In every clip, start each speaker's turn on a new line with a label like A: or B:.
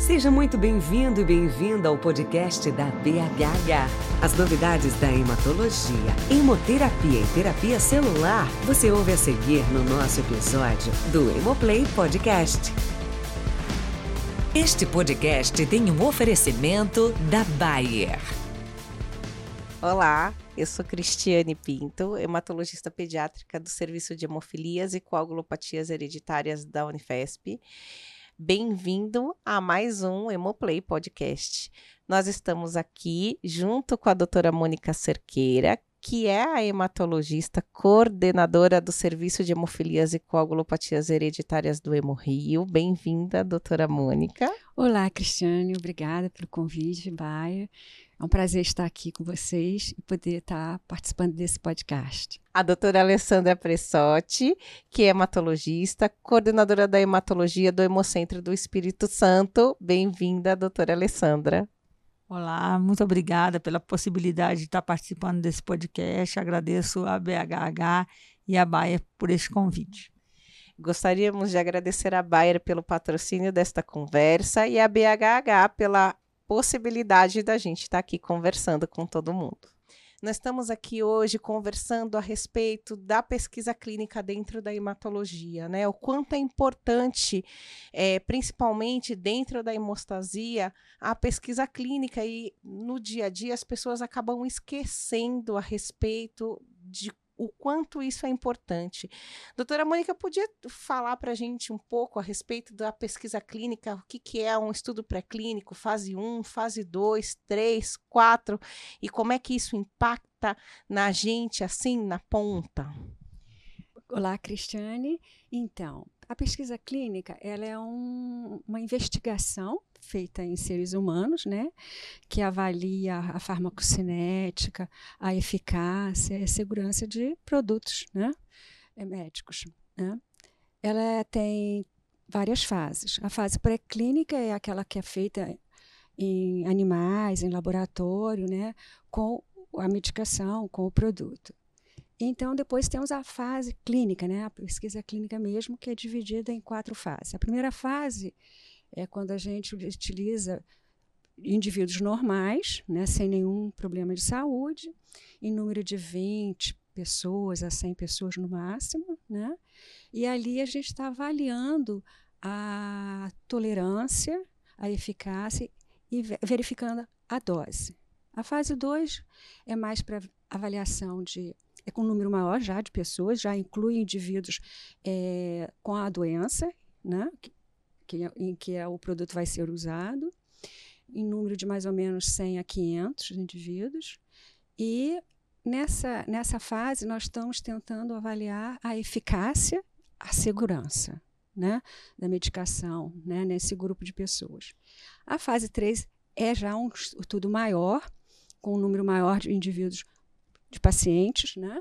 A: Seja muito bem-vindo e bem-vinda ao podcast da BHH. As novidades da hematologia, hemoterapia e terapia celular você ouve a seguir no nosso episódio do Hemoplay Podcast. Este podcast tem um oferecimento da Bayer.
B: Olá, eu sou Cristiane Pinto, hematologista pediátrica do Serviço de Hemofilias e Coagulopatias Hereditárias da Unifesp. Bem-vindo a mais um Hemoplay Podcast. Nós estamos aqui junto com a doutora Mônica Cerqueira, que é a hematologista coordenadora do Serviço de Hemofilias e Coagulopatias Hereditárias do Hemorrio. Bem-vinda, doutora Mônica.
C: Olá, Cristiane, obrigada pelo convite, Baia. É um prazer estar aqui com vocês e poder estar participando desse podcast.
B: A doutora Alessandra Pressotti, que é hematologista, coordenadora da hematologia do Hemocentro do Espírito Santo. Bem-vinda, doutora Alessandra.
D: Olá, muito obrigada pela possibilidade de estar participando desse podcast. Agradeço a BHH e a Baia por este convite.
B: Gostaríamos de agradecer a Bayer pelo patrocínio desta conversa e a BHH pela possibilidade da gente estar aqui conversando com todo mundo. Nós estamos aqui hoje conversando a respeito da pesquisa clínica dentro da hematologia, né? O quanto é importante, é, principalmente dentro da hemostasia, a pesquisa clínica e no dia a dia as pessoas acabam esquecendo a respeito de o quanto isso é importante. Doutora Mônica, podia falar para a gente um pouco a respeito da pesquisa clínica, o que, que é um estudo pré-clínico, fase 1, fase 2, 3, 4, e como é que isso impacta na gente, assim, na ponta?
C: Olá, Cristiane. Então, a pesquisa clínica ela é um, uma investigação feita em seres humanos, né, que avalia a farmacocinética, a eficácia e a segurança de produtos, né, eh, médicos, né. Ela tem várias fases. A fase pré-clínica é aquela que é feita em animais, em laboratório, né, com a medicação, com o produto. Então, depois temos a fase clínica, né? a pesquisa clínica mesmo, que é dividida em quatro fases. A primeira fase é quando a gente utiliza indivíduos normais, né, sem nenhum problema de saúde, em número de 20 pessoas a 100 pessoas no máximo, né? E ali a gente está avaliando a tolerância, a eficácia e verificando a dose. A fase 2 é mais para avaliação de é com um número maior já de pessoas, já inclui indivíduos é, com a doença, né, que, é, em que é, o produto vai ser usado, em número de mais ou menos 100 a 500 indivíduos. E nessa, nessa fase, nós estamos tentando avaliar a eficácia, a segurança né, da medicação né, nesse grupo de pessoas. A fase 3 é já um estudo maior, com um número maior de indivíduos de pacientes, né?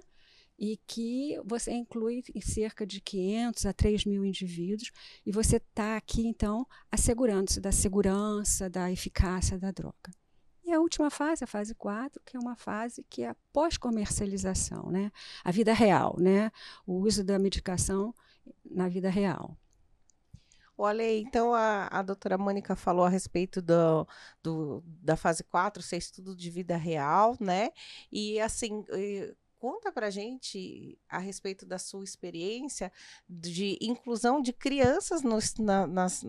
C: E que você inclui cerca de 500 a 3 mil indivíduos, e você está aqui, então, assegurando-se da segurança, da eficácia da droga. E a última fase, a fase 4, que é uma fase que é a pós-comercialização, né? A vida real, né? O uso da medicação na vida real.
B: Olha então a, a doutora Mônica falou a respeito do, do, da fase 4, ser estudo de vida real, né? E assim, conta pra gente a respeito da sua experiência de inclusão de crianças nos, na, nas,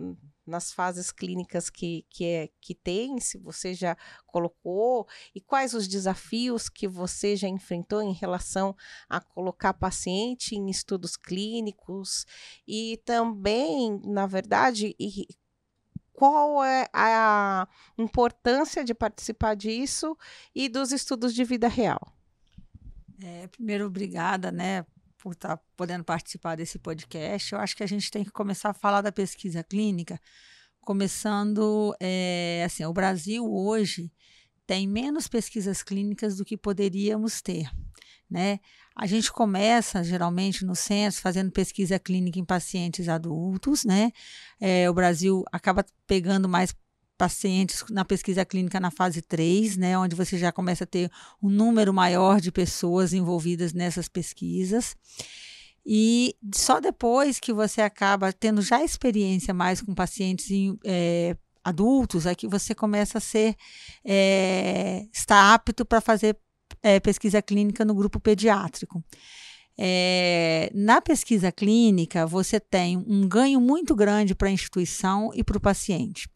B: nas fases clínicas que, que, é, que tem, se você já colocou, e quais os desafios que você já enfrentou em relação a colocar paciente em estudos clínicos, e também, na verdade, e, qual é a importância de participar disso e dos estudos de vida real?
D: É, primeiro, obrigada, né, por estar tá podendo participar desse podcast. Eu acho que a gente tem que começar a falar da pesquisa clínica, começando, é, assim, o Brasil hoje tem menos pesquisas clínicas do que poderíamos ter, né? A gente começa, geralmente, no centro, fazendo pesquisa clínica em pacientes adultos, né? É, o Brasil acaba pegando mais pacientes na pesquisa clínica na fase 3, né, onde você já começa a ter um número maior de pessoas envolvidas nessas pesquisas. E só depois que você acaba tendo já experiência mais com pacientes em, é, adultos é que você começa a ser é, está apto para fazer é, pesquisa clínica no grupo pediátrico. É, na pesquisa clínica, você tem um ganho muito grande para a instituição e para o paciente.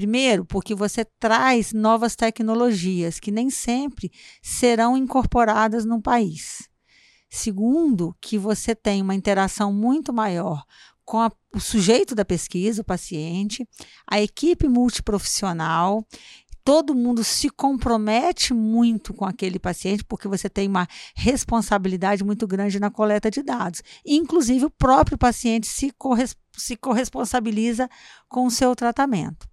D: Primeiro, porque você traz novas tecnologias que nem sempre serão incorporadas no país. Segundo, que você tem uma interação muito maior com a, o sujeito da pesquisa, o paciente, a equipe multiprofissional todo mundo se compromete muito com aquele paciente, porque você tem uma responsabilidade muito grande na coleta de dados. Inclusive, o próprio paciente se, corres se corresponsabiliza com o seu tratamento.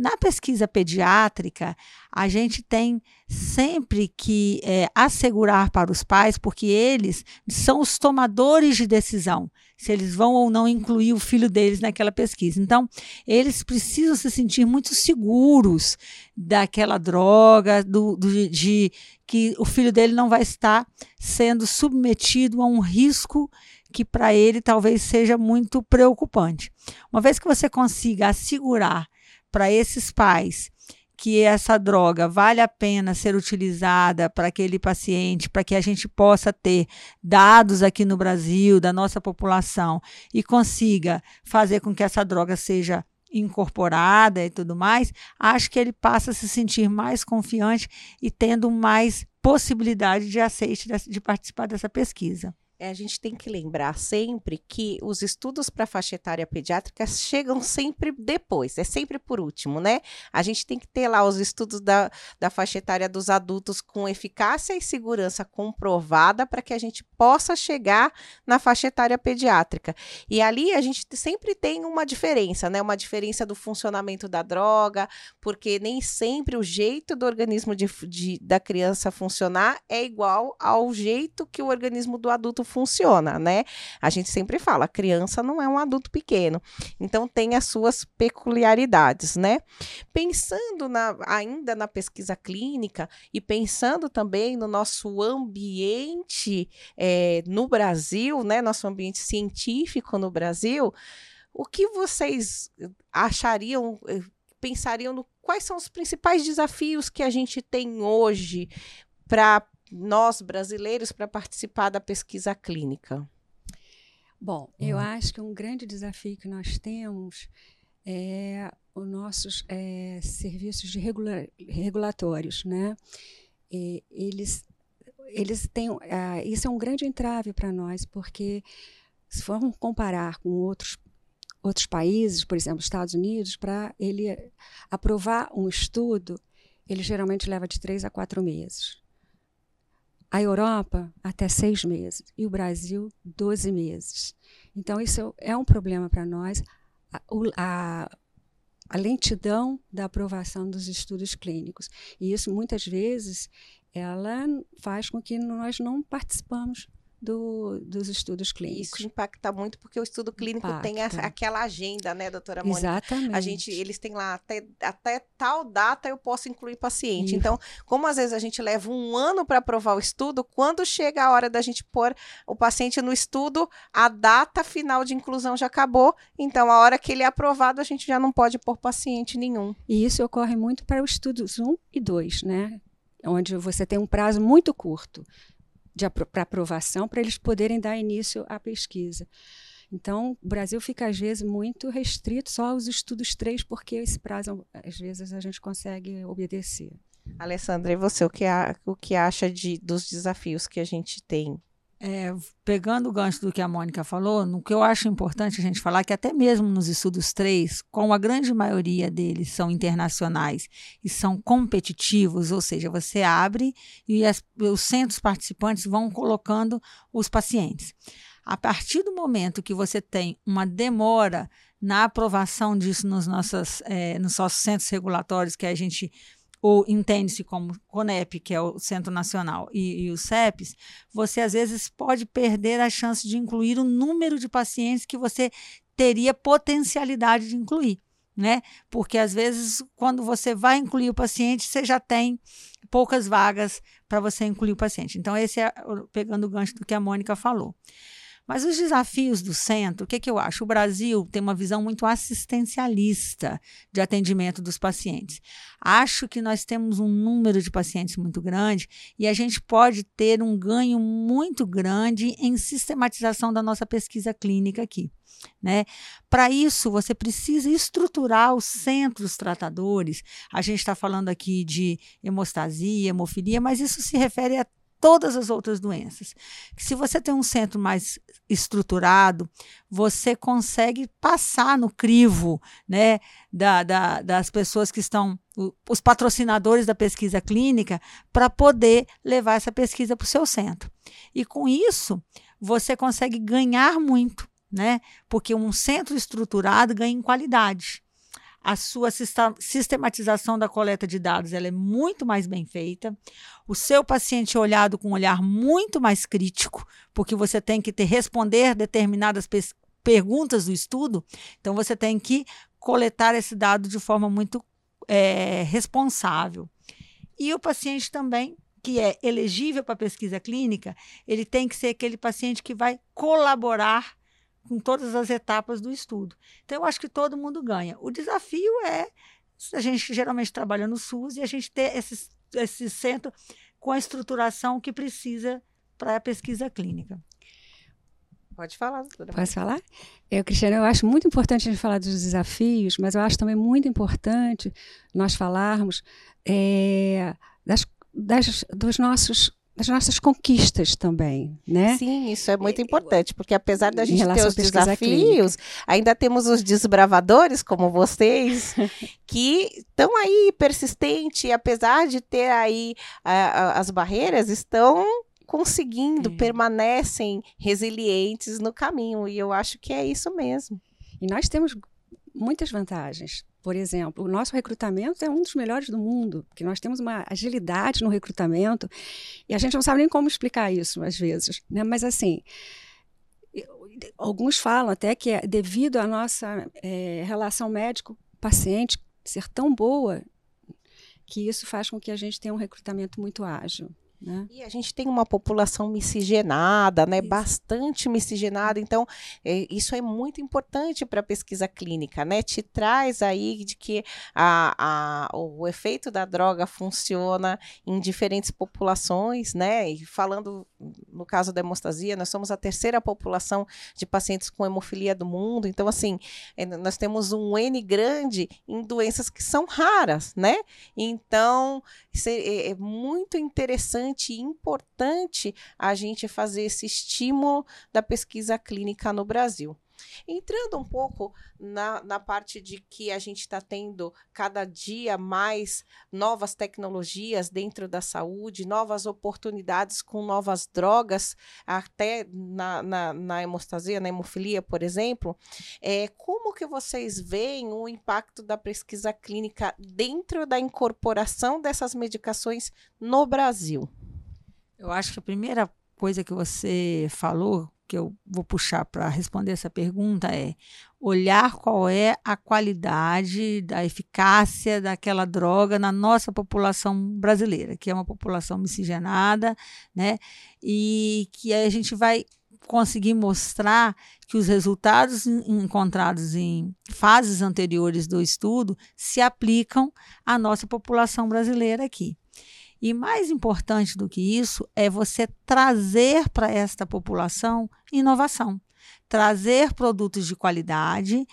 D: Na pesquisa pediátrica, a gente tem sempre que é, assegurar para os pais, porque eles são os tomadores de decisão, se eles vão ou não incluir o filho deles naquela pesquisa. Então, eles precisam se sentir muito seguros daquela droga, do, do de que o filho dele não vai estar sendo submetido a um risco que para ele talvez seja muito preocupante. Uma vez que você consiga assegurar para esses pais que essa droga vale a pena ser utilizada para aquele paciente, para que a gente possa ter dados aqui no Brasil da nossa população e consiga fazer com que essa droga seja incorporada e tudo mais, acho que ele passa a se sentir mais confiante e tendo mais possibilidade de aceite de participar dessa pesquisa
B: a gente tem que lembrar sempre que os estudos para faixa etária pediátrica chegam sempre depois, é sempre por último, né? A gente tem que ter lá os estudos da, da faixa etária dos adultos com eficácia e segurança comprovada para que a gente possa chegar na faixa etária pediátrica. E ali a gente sempre tem uma diferença, né? Uma diferença do funcionamento da droga, porque nem sempre o jeito do organismo de, de da criança funcionar é igual ao jeito que o organismo do adulto funciona, né? A gente sempre fala, criança não é um adulto pequeno, então tem as suas peculiaridades, né? Pensando na, ainda na pesquisa clínica e pensando também no nosso ambiente é, no Brasil, né? Nosso ambiente científico no Brasil, o que vocês achariam, eh, pensariam no quais são os principais desafios que a gente tem hoje para nós brasileiros para participar da pesquisa clínica?
C: Bom, eu uhum. acho que um grande desafio que nós temos é os nossos é, serviços de regula regulatórios, né? E eles, eles têm, uh, isso é um grande entrave para nós, porque se formos comparar com outros outros países, por exemplo, Estados Unidos, para ele aprovar um estudo, ele geralmente leva de três a quatro meses. A Europa, até seis meses. E o Brasil, 12 meses. Então, isso é um problema para nós. A, a, a, lentidão da aprovação dos estudos clínicos. E isso, muitas vezes, ela faz com que nós não participamos do, dos estudos clínicos.
B: Isso impacta muito porque o estudo clínico impacta. tem a, aquela agenda, né, doutora Mônica?
C: Exatamente.
B: A gente, eles têm lá até, até tal data eu posso incluir paciente. Isso. Então, como às vezes a gente leva um ano para aprovar o estudo, quando chega a hora da gente pôr o paciente no estudo, a data final de inclusão já acabou. Então, a hora que ele é aprovado, a gente já não pode pôr paciente nenhum.
C: E isso ocorre muito para os estudos 1 e 2, né? Onde você tem um prazo muito curto para aprovação para eles poderem dar início à pesquisa. Então, o Brasil fica, às vezes, muito restrito só aos estudos 3, porque esse prazo, às vezes, a gente consegue obedecer.
B: Alessandra, e você, o que, a, o que acha de, dos desafios que a gente tem
D: é, pegando o gancho do que a Mônica falou, no que eu acho importante a gente falar que até mesmo nos estudos 3, com a grande maioria deles são internacionais e são competitivos, ou seja, você abre e as, os centros participantes vão colocando os pacientes. A partir do momento que você tem uma demora na aprovação disso nos, nossas, é, nos nossos centros regulatórios, que a gente ou entende-se como CONEP, que é o Centro Nacional, e, e os CEPs, você às vezes pode perder a chance de incluir o número de pacientes que você teria potencialidade de incluir. Né? Porque às vezes, quando você vai incluir o paciente, você já tem poucas vagas para você incluir o paciente. Então, esse é pegando o gancho do que a Mônica falou. Mas os desafios do centro, o que, que eu acho? O Brasil tem uma visão muito assistencialista de atendimento dos pacientes. Acho que nós temos um número de pacientes muito grande e a gente pode ter um ganho muito grande em sistematização da nossa pesquisa clínica aqui. Né? Para isso, você precisa estruturar os centros tratadores. A gente está falando aqui de hemostasia, hemofilia, mas isso se refere a todas as outras doenças. Se você tem um centro mais estruturado, você consegue passar no crivo né, da, da, das pessoas que estão, os patrocinadores da pesquisa clínica, para poder levar essa pesquisa para o seu centro. E com isso, você consegue ganhar muito né? Porque um centro estruturado ganha em qualidade. A sua sistematização da coleta de dados ela é muito mais bem feita. O seu paciente é olhado com um olhar muito mais crítico, porque você tem que ter, responder determinadas perguntas do estudo. Então, você tem que coletar esse dado de forma muito é, responsável. E o paciente também que é elegível para pesquisa clínica, ele tem que ser aquele paciente que vai colaborar com todas as etapas do estudo. Então, eu acho que todo mundo ganha. O desafio é a gente geralmente trabalha no SUS e a gente ter esse, esse centro com a estruturação que precisa para a pesquisa clínica.
B: Pode falar, doutora.
C: Posso falar? Eu, Cristiana, eu acho muito importante a gente falar dos desafios, mas eu acho também muito importante nós falarmos é, das, das, dos nossos as nossas conquistas também, né?
B: Sim, isso é muito importante, porque apesar da gente ter os desafios, clínica. ainda temos os desbravadores, como vocês, que estão aí persistentes, apesar de ter aí a, a, as barreiras, estão conseguindo, é. permanecem resilientes no caminho, e eu acho que é isso mesmo.
C: E nós temos muitas vantagens. Por exemplo, o nosso recrutamento é um dos melhores do mundo, porque nós temos uma agilidade no recrutamento e a gente não sabe nem como explicar isso às vezes, né? Mas assim, alguns falam até que é devido à nossa é, relação médico-paciente ser tão boa que isso faz com que a gente tenha um recrutamento muito ágil. Né?
B: E a gente tem uma população miscigenada, né? Isso. bastante miscigenada, então é, isso é muito importante para a pesquisa clínica, né? Te traz aí de que a, a, o efeito da droga funciona em diferentes populações, né? E falando no caso da hemostasia, nós somos a terceira população de pacientes com hemofilia do mundo, então assim, é, nós temos um N grande em doenças que são raras, né? Então, é, é muito interessante interessante e importante a gente fazer esse estímulo da pesquisa clínica no Brasil. Entrando um pouco na, na parte de que a gente está tendo cada dia mais novas tecnologias dentro da saúde, novas oportunidades com novas drogas, até na, na, na hemostasia, na hemofilia, por exemplo, é, como que vocês veem o impacto da pesquisa clínica dentro da incorporação dessas medicações no Brasil?
D: Eu acho que a primeira coisa que você falou, que eu vou puxar para responder essa pergunta, é olhar qual é a qualidade, da eficácia daquela droga na nossa população brasileira, que é uma população miscigenada, né? E que a gente vai conseguir mostrar que os resultados encontrados em fases anteriores do estudo se aplicam à nossa população brasileira aqui. E mais importante do que isso é você trazer para esta população inovação, trazer produtos de qualidade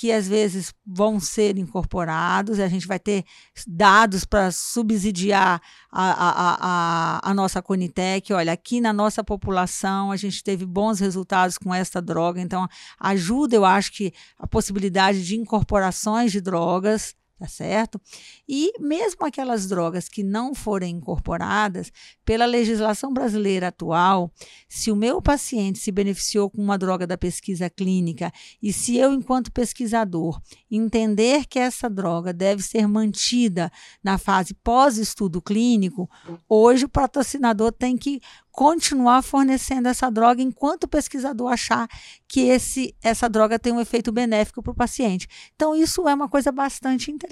D: que às vezes vão ser incorporados, a gente vai ter dados para subsidiar a, a, a, a, nossa Conitec. Olha, aqui na nossa população a gente teve bons resultados com esta droga, então ajuda, eu acho que, a possibilidade de incorporações de drogas tá certo? E mesmo aquelas drogas que não forem incorporadas, pela legislação brasileira atual, se o meu paciente se beneficiou com uma droga da pesquisa clínica e se eu, enquanto pesquisador, entender que essa droga deve ser mantida na fase pós-estudo clínico, hoje o patrocinador tem que continuar fornecendo essa droga enquanto o pesquisador achar que esse, essa droga tem um efeito benéfico para o paciente. Então, isso é uma coisa bastante interessante.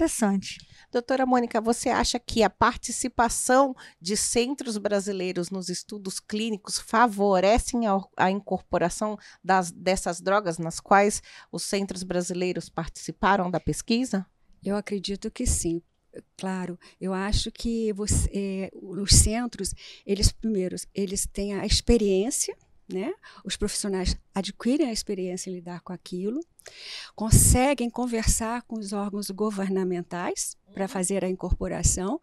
B: Doutora Mônica, você acha que a participação de centros brasileiros nos estudos clínicos favorecem a, a incorporação das, dessas drogas nas quais os centros brasileiros participaram da pesquisa?
C: Eu acredito que sim, claro, eu acho que você, é, os centros, eles primeiros, eles têm a experiência, né? Os profissionais adquirem a experiência em lidar com aquilo, conseguem conversar com os órgãos governamentais para uhum. fazer a incorporação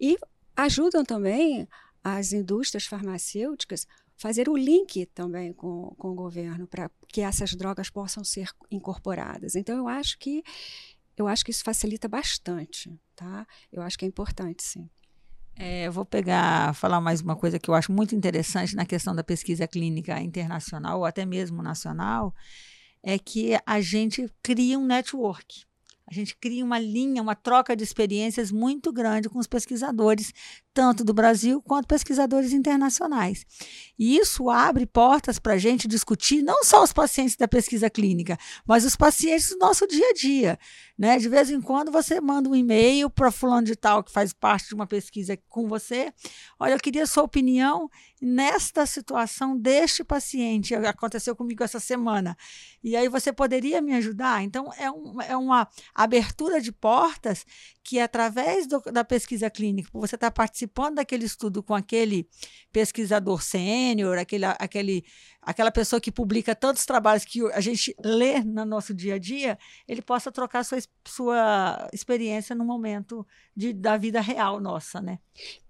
C: e ajudam também as indústrias farmacêuticas fazer o link também com, com o governo para que essas drogas possam ser incorporadas. Então eu acho que eu acho que isso facilita bastante, tá? Eu acho que é importante, sim.
D: É, eu vou pegar, falar mais uma coisa que eu acho muito interessante na questão da pesquisa clínica internacional ou até mesmo nacional, é que a gente cria um network. A gente cria uma linha, uma troca de experiências muito grande com os pesquisadores, tanto do Brasil quanto pesquisadores internacionais. E isso abre portas para a gente discutir não só os pacientes da pesquisa clínica, mas os pacientes do nosso dia a dia. Né? De vez em quando você manda um e-mail para fulano de tal que faz parte de uma pesquisa com você. Olha, eu queria sua opinião nesta situação deste paciente. Aconteceu comigo essa semana. E aí você poderia me ajudar? Então, é, um, é uma abertura de portas que, através do, da pesquisa clínica, você está participando daquele estudo com aquele pesquisador sênior, aquele, aquele aquela pessoa que publica tantos trabalhos que a gente lê no nosso dia a dia, ele possa trocar sua, sua experiência no momento de, da vida real nossa, né?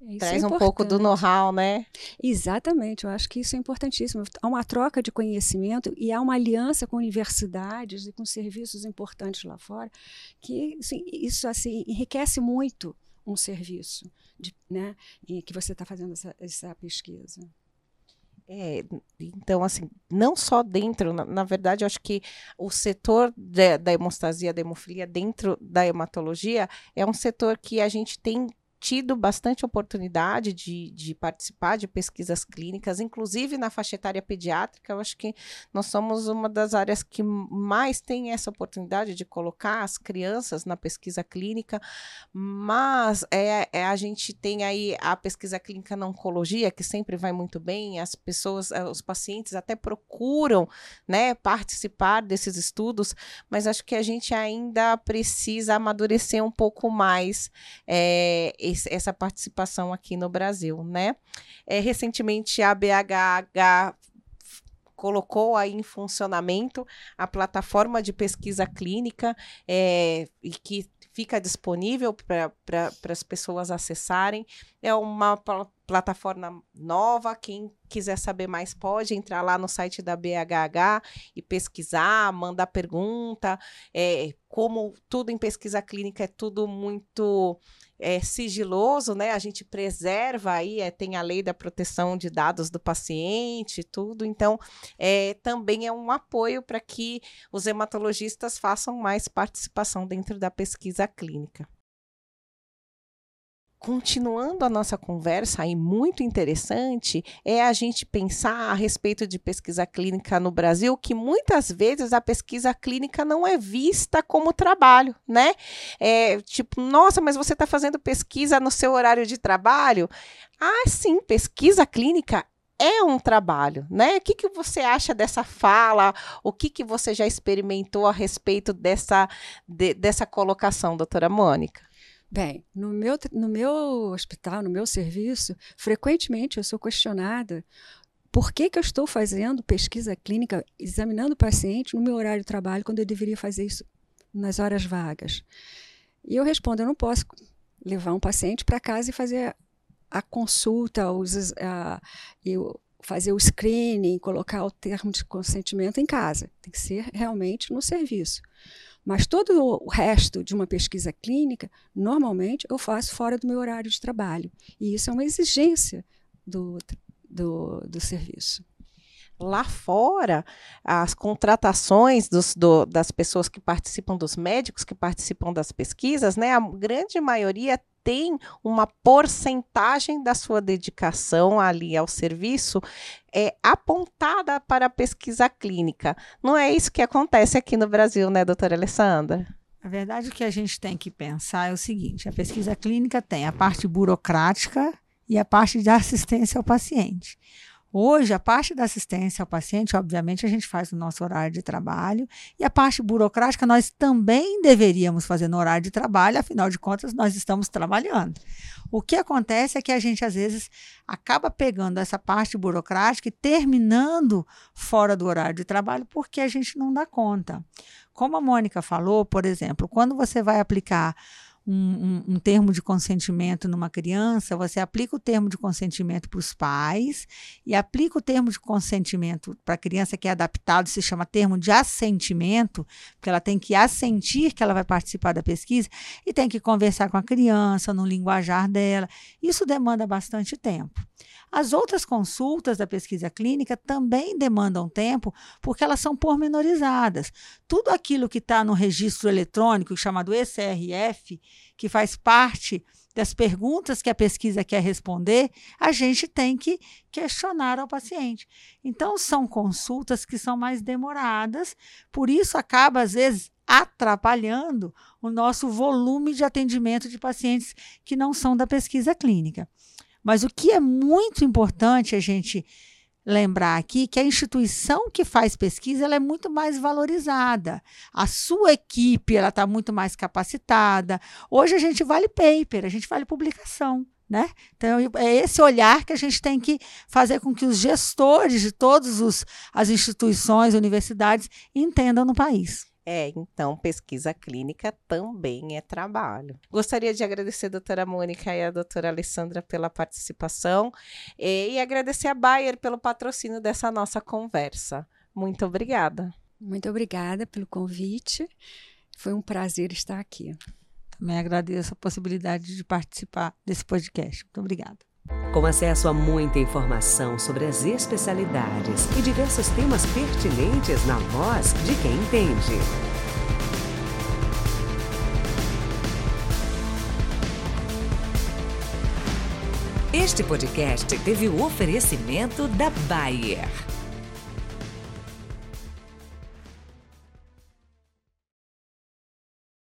B: Isso Traz é um pouco do know-how, né?
C: Exatamente, eu acho que isso é importantíssimo. Há uma troca de conhecimento e há uma aliança com universidades e com serviços importantes lá fora, que assim, isso assim, enriquece muito um serviço de, né, em que você está fazendo essa, essa pesquisa.
B: É, então, assim, não só dentro, na, na verdade, eu acho que o setor de, da hemostasia, da hemofilia, dentro da hematologia, é um setor que a gente tem tido bastante oportunidade de, de participar de pesquisas clínicas, inclusive na faixa etária pediátrica. Eu acho que nós somos uma das áreas que mais tem essa oportunidade de colocar as crianças na pesquisa clínica, mas é, é a gente tem aí a pesquisa clínica na oncologia, que sempre vai muito bem, as pessoas, eh, os pacientes até procuram né, participar desses estudos, mas acho que a gente ainda precisa amadurecer um pouco mais. É, esse, essa participação aqui no Brasil, né? É, recentemente a BHH colocou aí em funcionamento a plataforma de pesquisa clínica é, e que fica disponível para as pessoas acessarem. É uma plataforma nova. Quem quiser saber mais pode entrar lá no site da BHH e pesquisar, mandar pergunta. É, como tudo em pesquisa clínica é tudo muito é, sigiloso, né? A gente preserva aí, é, tem a lei da proteção de dados do paciente, tudo. Então, é, também é um apoio para que os hematologistas façam mais participação dentro da pesquisa clínica continuando a nossa conversa aí muito interessante é a gente pensar a respeito de pesquisa clínica no Brasil, que muitas vezes a pesquisa clínica não é vista como trabalho, né? É, tipo, nossa, mas você está fazendo pesquisa no seu horário de trabalho? Ah, sim, pesquisa clínica é um trabalho, né? O que, que você acha dessa fala? O que, que você já experimentou a respeito dessa, de, dessa colocação, doutora Mônica?
C: Bem, no meu, no meu hospital, no meu serviço, frequentemente eu sou questionada por que, que eu estou fazendo pesquisa clínica, examinando o paciente no meu horário de trabalho, quando eu deveria fazer isso nas horas vagas. E eu respondo: eu não posso levar um paciente para casa e fazer a consulta, os, a, eu fazer o screening, colocar o termo de consentimento em casa. Tem que ser realmente no serviço. Mas todo o resto de uma pesquisa clínica, normalmente eu faço fora do meu horário de trabalho. E isso é uma exigência do, do, do serviço
B: lá fora, as contratações dos, do, das pessoas que participam, dos médicos que participam das pesquisas, né, a grande maioria tem uma porcentagem da sua dedicação ali ao serviço é apontada para a pesquisa clínica. Não é isso que acontece aqui no Brasil, né, doutora Alessandra?
D: Na verdade, o que a gente tem que pensar é o seguinte: a pesquisa clínica tem a parte burocrática e a parte de assistência ao paciente. Hoje, a parte da assistência ao paciente, obviamente, a gente faz no nosso horário de trabalho, e a parte burocrática nós também deveríamos fazer no horário de trabalho, afinal de contas, nós estamos trabalhando. O que acontece é que a gente, às vezes, acaba pegando essa parte burocrática e terminando fora do horário de trabalho porque a gente não dá conta. Como a Mônica falou, por exemplo, quando você vai aplicar um, um, um, termo de consentimento numa criança, você aplica o termo de consentimento para os pais e aplica o termo de consentimento para a criança que é adaptado, se chama termo de assentimento, porque ela tem que assentir que ela vai participar da pesquisa e tem que conversar com a criança no linguajar dela. Isso demanda bastante tempo. As outras consultas da pesquisa clínica também demandam tempo, porque elas são pormenorizadas. Tudo aquilo que está no registro eletrônico, chamado ECRF, que faz parte das perguntas que a pesquisa quer responder, a gente tem que questionar ao paciente. Então, são consultas que são mais demoradas, por isso acaba, às vezes, atrapalhando o nosso volume de atendimento de pacientes que não são da pesquisa clínica. Mas o que é muito importante a gente lembrar aqui que a instituição que faz pesquisa ela é muito mais valorizada. A sua equipe ela está muito mais capacitada. Hoje a gente vale paper, a gente vale publicação. Né? Então, é esse olhar que a gente tem que fazer com que os gestores de todas as instituições, universidades, entendam no país.
B: É, então, pesquisa clínica também é trabalho. Gostaria de agradecer a doutora Mônica e a doutora Alessandra pela participação e, e agradecer a Bayer pelo patrocínio dessa nossa conversa. Muito obrigada.
C: Muito obrigada pelo convite. Foi um prazer estar aqui.
D: Também agradeço a possibilidade de participar desse podcast. Muito obrigada.
A: Com acesso a muita informação sobre as especialidades e diversos temas pertinentes na voz de quem entende. Este podcast teve o oferecimento da Bayer.